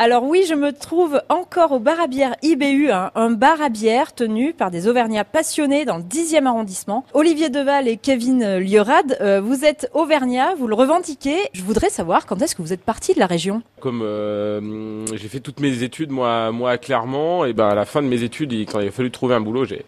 Alors oui, je me trouve encore au bar à bière IBU, hein, un bar à bière tenu par des Auvergnats passionnés dans le 10e arrondissement. Olivier Deval et Kevin Liorad, euh, vous êtes Auvergnat, vous le revendiquez. Je voudrais savoir quand est-ce que vous êtes parti de la région Comme euh, j'ai fait toutes mes études moi, moi à Clermont, et ben à la fin de mes études, quand il a fallu trouver un boulot, j'ai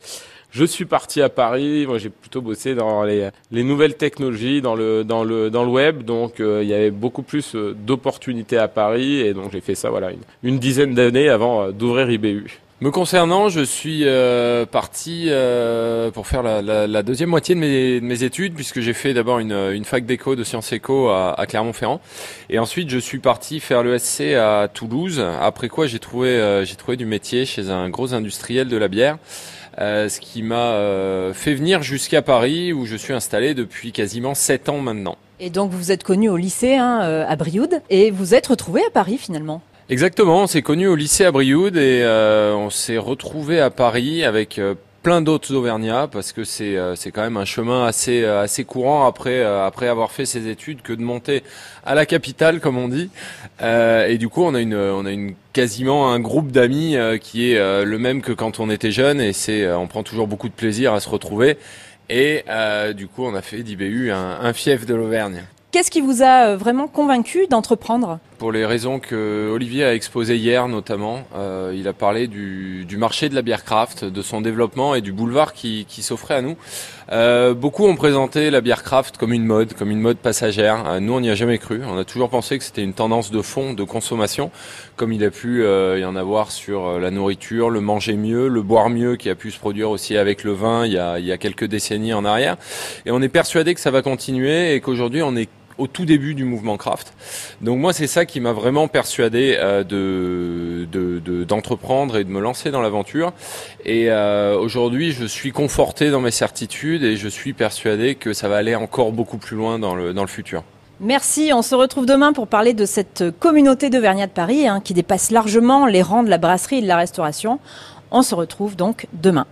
je suis parti à Paris. Moi, j'ai plutôt bossé dans les, les, nouvelles technologies, dans le dans le dans le web. Donc, euh, il y avait beaucoup plus euh, d'opportunités à Paris, et donc j'ai fait ça voilà une, une dizaine d'années avant euh, d'ouvrir IBU. Me concernant, je suis parti pour faire la, la, la, deuxième moitié de mes, de mes études, puisque j'ai fait d'abord une, une, fac d'éco de sciences éco à, à Clermont-Ferrand, et ensuite je suis parti faire le SC à Toulouse. Après quoi, j'ai trouvé j'ai trouvé du métier chez un gros industriel de la bière. Euh, ce qui m'a euh, fait venir jusqu'à Paris où je suis installé depuis quasiment 7 ans maintenant. Et donc vous êtes connu au lycée hein, euh, à Brioude et vous êtes retrouvé à Paris finalement Exactement, on s'est connu au lycée à Brioude et on s'est retrouvé à Paris avec plein d'autres Auvergnats parce que c'est euh, c'est quand même un chemin assez euh, assez courant après euh, après avoir fait ses études que de monter à la capitale comme on dit. Et du coup on a une on a une quasiment un groupe d'amis qui est le même que quand on était jeune et c'est on prend toujours beaucoup de plaisir à se retrouver. Et du coup on a fait d'IBU un, un fief de l'Auvergne. Qu'est-ce qui vous a vraiment convaincu d'entreprendre? Pour les raisons que Olivier a exposées hier notamment. Euh, il a parlé du, du, marché de la bière craft, de son développement et du boulevard qui, qui s'offrait à nous. Euh, beaucoup ont présenté la bière craft comme une mode, comme une mode passagère. Euh, nous, on n'y a jamais cru. On a toujours pensé que c'était une tendance de fond, de consommation, comme il a pu euh, y en avoir sur euh, la nourriture, le manger mieux, le boire mieux, qui a pu se produire aussi avec le vin il y a, il y a quelques décennies en arrière. Et on est persuadé que ça va continuer et qu'aujourd'hui, on est au tout début du mouvement craft. Donc moi, c'est ça qui m'a vraiment persuadé euh, de, d'entreprendre et de me lancer dans l'aventure. Et euh, aujourd'hui, je suis conforté dans mes certitudes et je suis persuadé que ça va aller encore beaucoup plus loin dans le, dans le futur. Merci, on se retrouve demain pour parler de cette communauté d'Auvergnat de Paris hein, qui dépasse largement les rangs de la brasserie et de la restauration. On se retrouve donc demain.